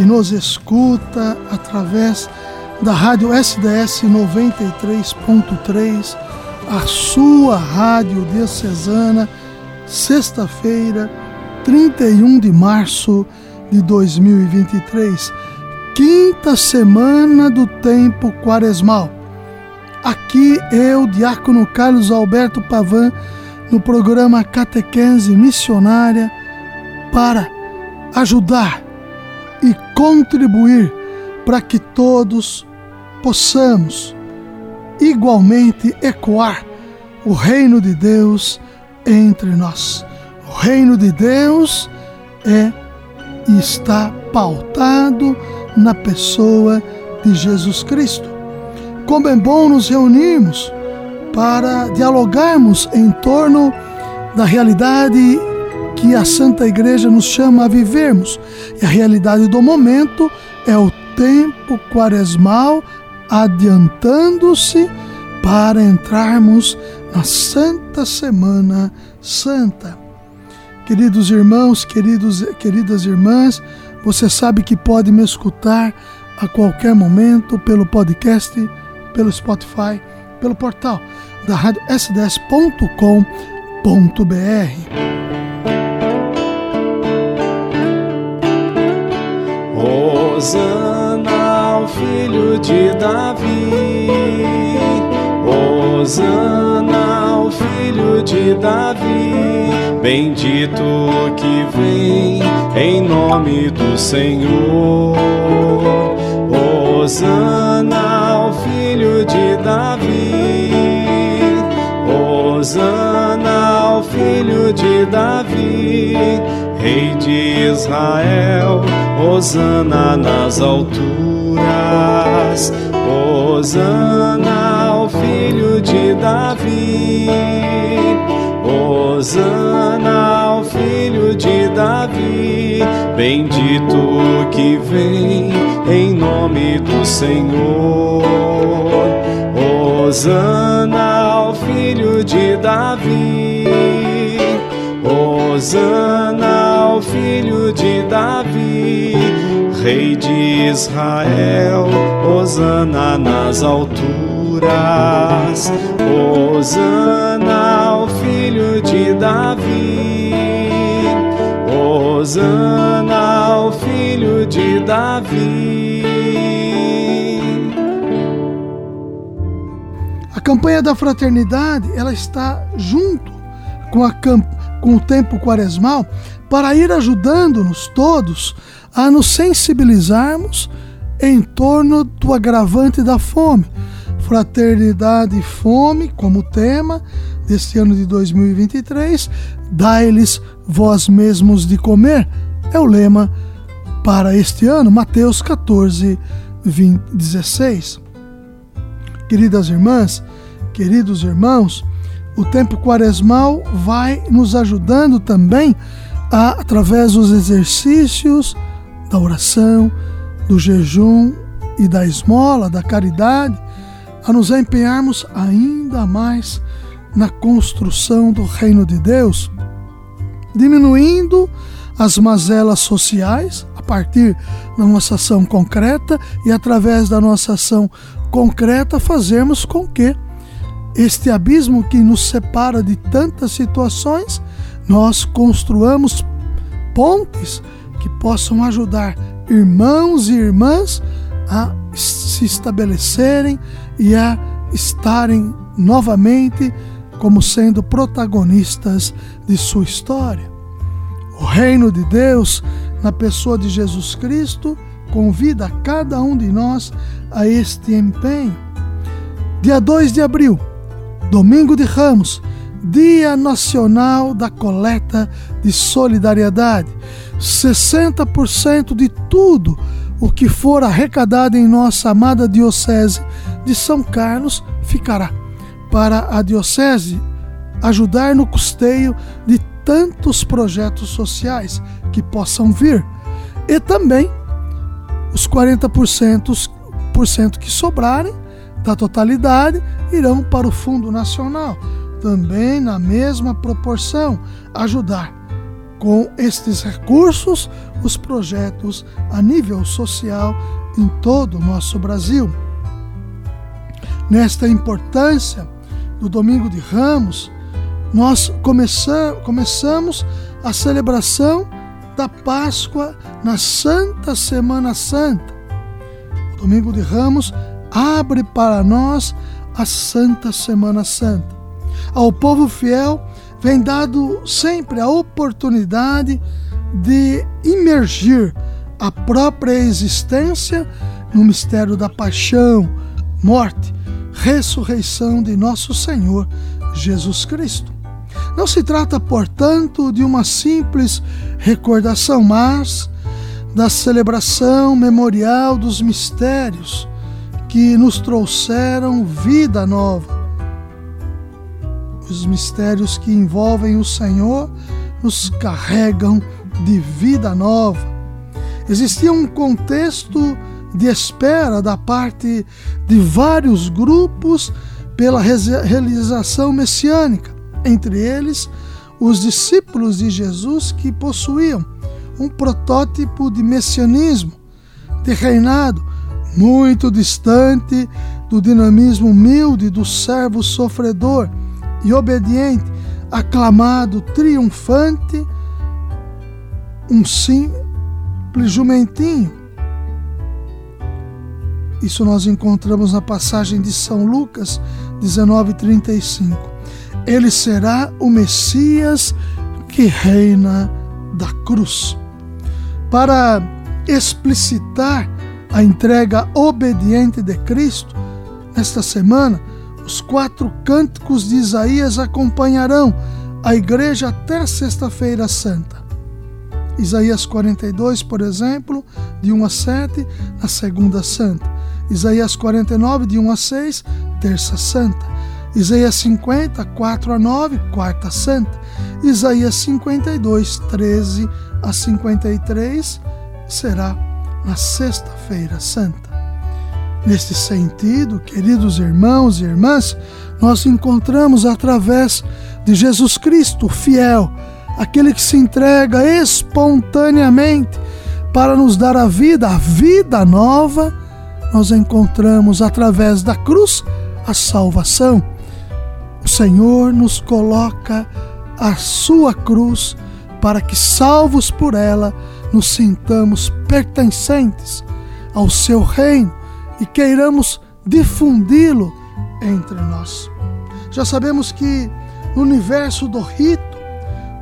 que nos escuta através da rádio SDS 93.3, a sua rádio diocesana, sexta-feira, 31 de março de 2023, quinta semana do tempo quaresmal. Aqui eu, diácono Carlos Alberto Pavan, no programa Catequese Missionária, para ajudar e contribuir para que todos possamos igualmente ecoar o reino de Deus entre nós. O reino de Deus é e está pautado na pessoa de Jesus Cristo. Como é bom nos reunirmos para dialogarmos em torno da realidade que a Santa Igreja nos chama a vivermos. E a realidade do momento é o tempo quaresmal adiantando-se para entrarmos na Santa Semana Santa. Queridos irmãos, queridos, queridas irmãs, você sabe que pode me escutar a qualquer momento pelo podcast, pelo Spotify, pelo portal da rádio sds.com.br. Osana ao filho de Davi, Osana ao filho de Davi, bendito que vem em nome do Senhor. Osana ao filho de Davi, Osana ao filho de Davi, Rei de Israel, Osana nas alturas, Osana ao filho de Davi, Osana ao filho de Davi, bendito que vem em nome do Senhor. Osana ao filho de Davi, Osana ao filho de Davi, Rei de Israel, Osana nas alturas, Osana ao filho de Davi, Osana ao filho de Davi. A campanha da fraternidade, ela está junto com, a, com o tempo quaresmal para ir ajudando-nos todos a nos sensibilizarmos em torno do agravante da fome. Fraternidade e fome, como tema deste ano de 2023, dai-lhes vós mesmos de comer, é o lema para este ano, Mateus 14, 20, 16. Queridas irmãs, queridos irmãos, o tempo quaresmal vai nos ajudando também a, através dos exercícios da oração, do jejum e da esmola, da caridade, a nos empenharmos ainda mais na construção do reino de Deus, diminuindo as mazelas sociais a partir da nossa ação concreta e através da nossa ação concreta fazermos com que este abismo que nos separa de tantas situações, nós construamos pontes que possam ajudar irmãos e irmãs a se estabelecerem e a estarem novamente como sendo protagonistas de sua história. O reino de Deus, na pessoa de Jesus Cristo, convida cada um de nós a este empenho. Dia 2 de abril, domingo de Ramos, Dia Nacional da Coleta de Solidariedade. 60% de tudo o que for arrecadado em nossa amada Diocese de São Carlos ficará para a Diocese ajudar no custeio de tantos projetos sociais que possam vir. E também os 40% que sobrarem da totalidade irão para o Fundo Nacional, também na mesma proporção, ajudar com estes recursos os projetos a nível social em todo o nosso Brasil. Nesta importância do Domingo de Ramos, nós começamos a celebração da Páscoa na Santa Semana Santa. O Domingo de Ramos abre para nós a Santa Semana Santa. Ao povo fiel vem dado sempre a oportunidade de imergir a própria existência no mistério da paixão, morte, ressurreição de nosso Senhor Jesus Cristo. Não se trata, portanto, de uma simples recordação, mas da celebração memorial dos mistérios que nos trouxeram vida nova. Os mistérios que envolvem o Senhor nos carregam de vida nova. Existia um contexto de espera da parte de vários grupos pela realização messiânica, entre eles os discípulos de Jesus que possuíam um protótipo de messianismo, de reinado muito distante do dinamismo humilde do servo sofredor e obediente, aclamado, triunfante, um simples jumentinho. Isso nós encontramos na passagem de São Lucas 19:35. Ele será o Messias que reina da cruz. Para explicitar a entrega obediente de Cristo, nesta semana, os quatro cânticos de Isaías acompanharão a igreja até Sexta-feira Santa. Isaías 42, por exemplo, de 1 a 7, na Segunda Santa. Isaías 49, de 1 a 6, Terça Santa. Isaías 50, 4 a 9, Quarta Santa. Isaías 52, 13 a 53, será na Sexta-feira Santa. Neste sentido, queridos irmãos e irmãs, nós encontramos através de Jesus Cristo, fiel, aquele que se entrega espontaneamente para nos dar a vida, a vida nova, nós encontramos através da cruz a salvação. O Senhor nos coloca a sua cruz para que, salvos por ela, nos sintamos pertencentes ao seu reino e queiramos difundi-lo entre nós. Já sabemos que no universo do rito,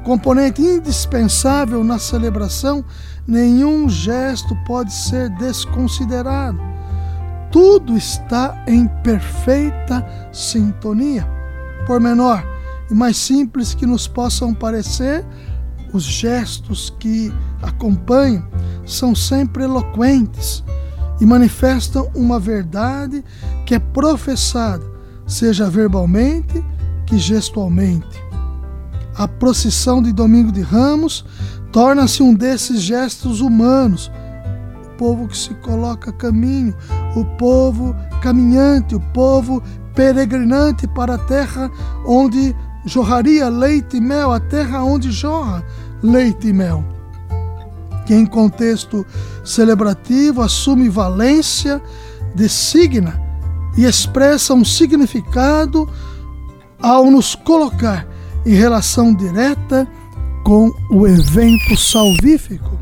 componente indispensável na celebração, nenhum gesto pode ser desconsiderado. Tudo está em perfeita sintonia. Por menor e mais simples que nos possam parecer, os gestos que acompanham são sempre eloquentes e manifestam uma verdade que é professada, seja verbalmente que gestualmente. A procissão de Domingo de Ramos torna-se um desses gestos humanos. O povo que se coloca a caminho, o povo caminhante, o povo peregrinante para a terra onde jorraria leite e mel, a terra onde jorra leite e mel. Que em contexto celebrativo assume valência, designa e expressa um significado ao nos colocar em relação direta com o evento salvífico.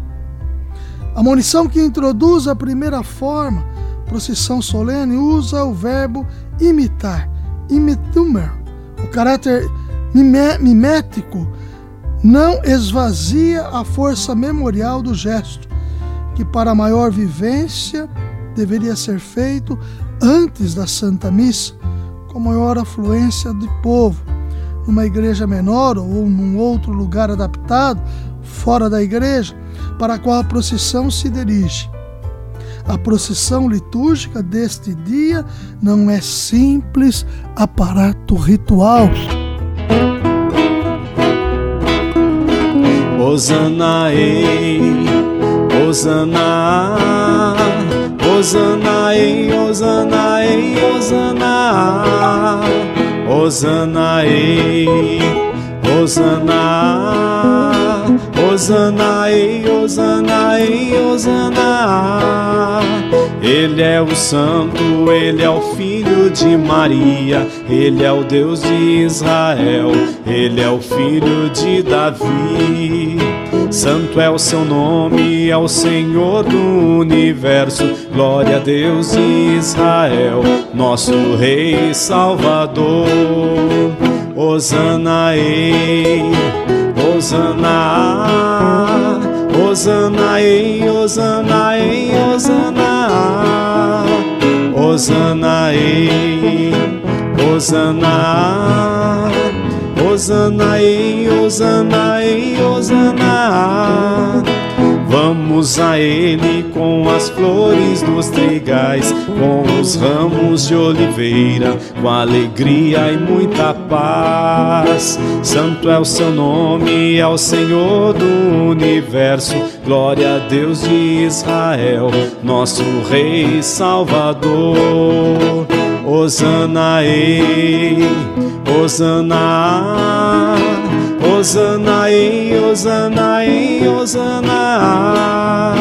A munição que introduz a primeira forma, procissão solene, usa o verbo imitar, imitumer, o caráter mimético não esvazia a força memorial do gesto, que para maior vivência deveria ser feito antes da Santa Missa, com maior afluência de povo, numa igreja menor ou num outro lugar adaptado, fora da igreja, para a qual a procissão se dirige. A procissão litúrgica deste dia não é simples aparato ritual. Osana, ei, Osana, Osana, ei, Osana, ei, Osana, Osana, ei, Osana, Osana, Osana, Osana. Ele é o Santo, Ele é o Filho de Maria, Ele é o Deus de Israel, Ele é o Filho de Davi. Santo é o seu nome, é o Senhor do universo. Glória a Deus de Israel, nosso Rei Salvador. Osana, ei, Osana, Osana, ei, Osana, ei, Osana, Osana, ei, Osana, Osana, ei, Osana, ei, Osana. Vamos a Ele com as flores dos trigais, com os ramos de oliveira, com alegria e muita paz. Santo é o seu nome, é o Senhor do universo. Glória a Deus de Israel, nosso Rei Salvador. Osana, ei, Osana. Osana, ei, Osana, ei, Osana,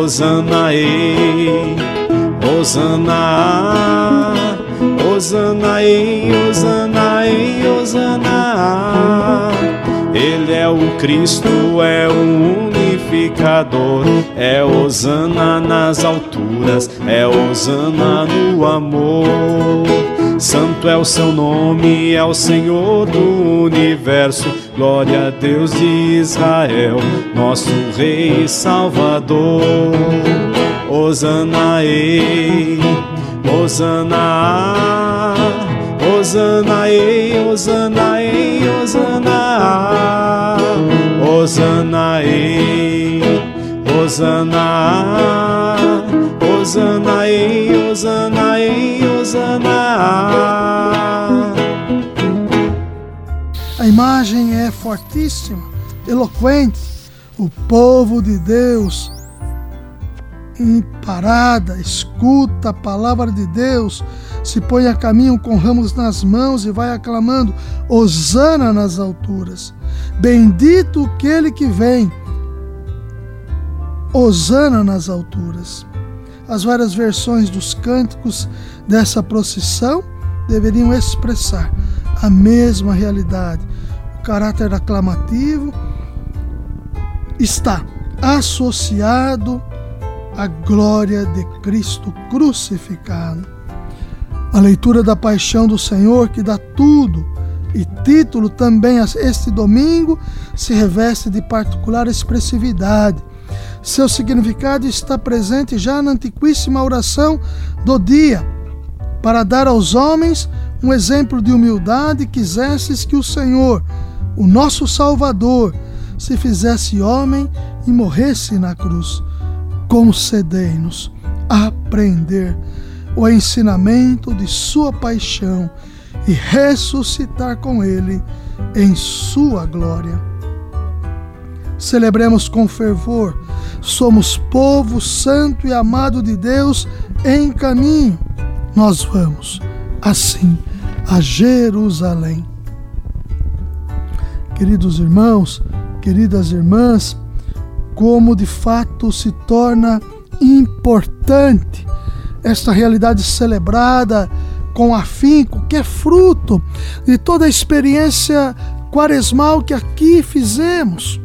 Osana, ei, Osana, Osana, ei, Osana, ei, Osana. Ele é o Cristo, é o unificador, é Osana nas alturas, é Osana no amor. Santo é o seu nome, é o Senhor do universo. Glória a Deus de Israel, nosso Rei Salvador. Osana, ei, Osana, Osana, ei, Osana, ei, Osana, Osana, ei, ei, ei. Imagem é fortíssima, eloquente. O povo de Deus em parada, escuta a palavra de Deus, se põe a caminho com ramos nas mãos e vai aclamando: Hosana nas alturas. Bendito aquele que vem. Hosana nas alturas. As várias versões dos cânticos dessa procissão deveriam expressar a mesma realidade. Caráter aclamativo está associado à glória de Cristo crucificado. A leitura da paixão do Senhor, que dá tudo e título também a este domingo, se reveste de particular expressividade. Seu significado está presente já na antiquíssima oração do dia, para dar aos homens um exemplo de humildade, quisesses que o Senhor, o nosso Salvador, se fizesse homem e morresse na cruz. Concedei-nos aprender o ensinamento de Sua paixão e ressuscitar com Ele em Sua glória. Celebremos com fervor, somos povo santo e amado de Deus em caminho. Nós vamos, assim, a Jerusalém. Queridos irmãos, queridas irmãs, como de fato se torna importante esta realidade celebrada com afinco, que é fruto de toda a experiência quaresmal que aqui fizemos.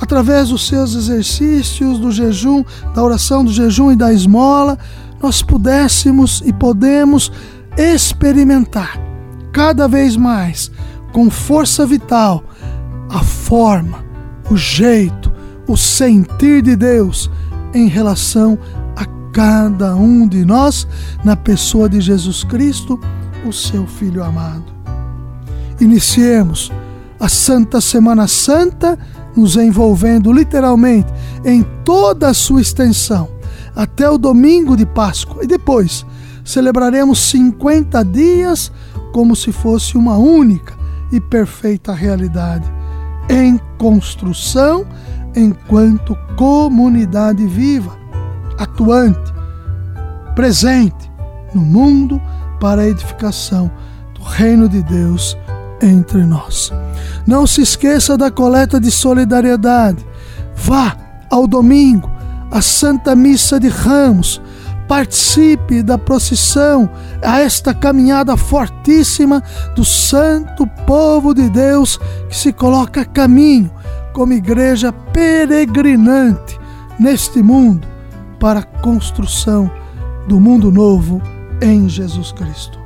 Através dos seus exercícios, do jejum, da oração, do jejum e da esmola, nós pudéssemos e podemos experimentar cada vez mais, com força vital, a forma, o jeito, o sentir de Deus em relação a cada um de nós, na pessoa de Jesus Cristo, o seu Filho amado. iniciemos a Santa Semana Santa, nos envolvendo literalmente em toda a sua extensão, até o domingo de Páscoa. E depois celebraremos 50 dias como se fosse uma única e perfeita realidade, em construção enquanto comunidade viva, atuante, presente no mundo para a edificação do reino de Deus entre nós. Não se esqueça da coleta de solidariedade. Vá ao domingo, à Santa Missa de Ramos. Participe da procissão, a esta caminhada fortíssima do santo povo de Deus que se coloca a caminho como igreja peregrinante neste mundo para a construção do mundo novo em Jesus Cristo.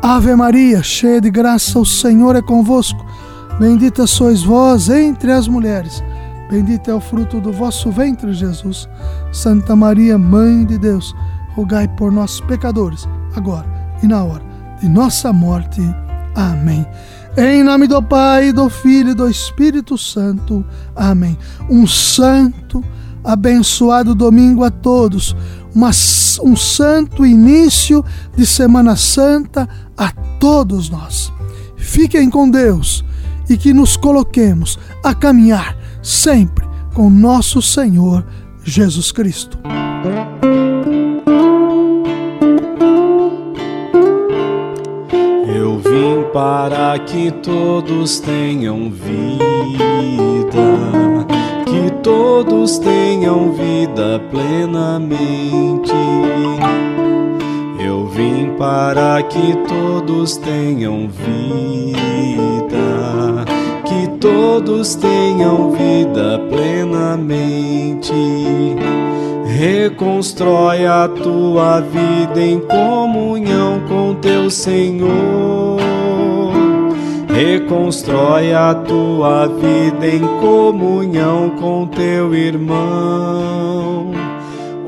Ave Maria, cheia de graça, o Senhor é convosco. Bendita sois vós entre as mulheres. Bendito é o fruto do vosso ventre, Jesus. Santa Maria, Mãe de Deus, rogai por nós, pecadores, agora e na hora de nossa morte. Amém. Em nome do Pai, do Filho e do Espírito Santo. Amém. Um santo, abençoado domingo a todos uma, um santo início de Semana Santa a todos nós. Fiquem com Deus e que nos coloquemos a caminhar sempre com nosso Senhor Jesus Cristo. Eu vim para que todos tenham vida que todos tenham vida plenamente. Eu vim para que todos tenham vida, todos tenham vida plenamente. Reconstrói a tua vida em comunhão com teu Senhor Reconstrói a tua vida em comunhão com teu irmão.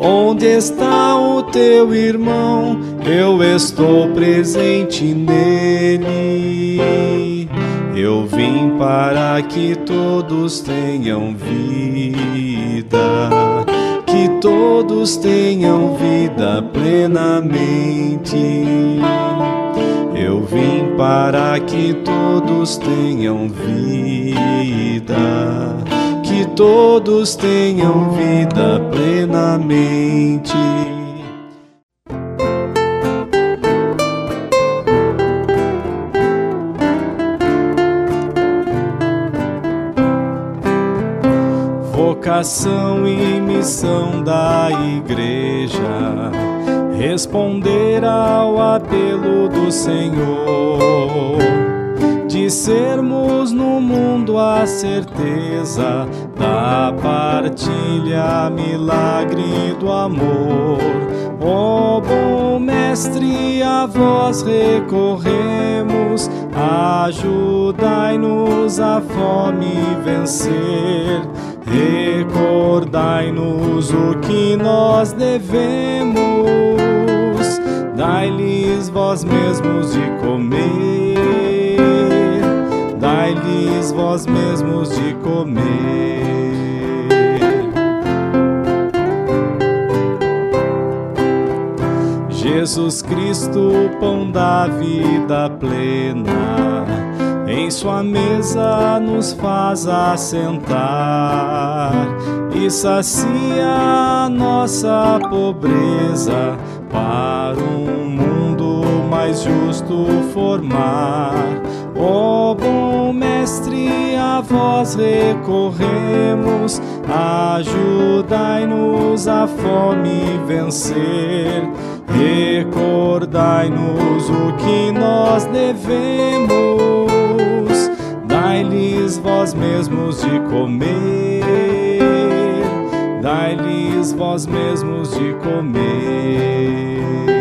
Onde está o teu irmão? Eu estou presente nele. Eu vim para que todos tenham vida, que todos tenham vida plenamente. Eu vim para que todos tenham vida, que todos tenham vida plenamente. Vocação e missão da igreja responder ao apelo do Senhor, de sermos no mundo a certeza da partilha, milagre do amor. Ó oh, bom Mestre, a vós recorremos, ajudai-nos a fome vencer. Recordai-nos o que nós devemos. Dai-lhes vós mesmos de comer, dai-lhes vós mesmos de comer. Jesus Cristo, pão da vida plena, em sua mesa nos faz assentar e sacia nossa pobreza para um mundo mais justo formar. Ó oh, bom Mestre, a vós recorremos, ajudai-nos a fome vencer. Recordai-nos o que nós devemos, dai-lhes vós mesmos de comer dai-lhes vós mesmos de comer.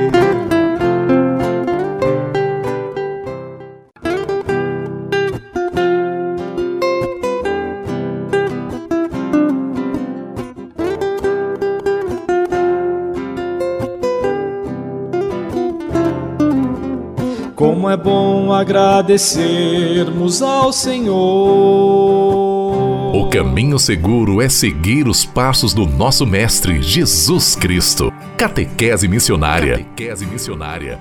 Agradecermos ao Senhor. O caminho seguro é seguir os passos do nosso Mestre Jesus Cristo. Catequese Missionária. Catequese Missionária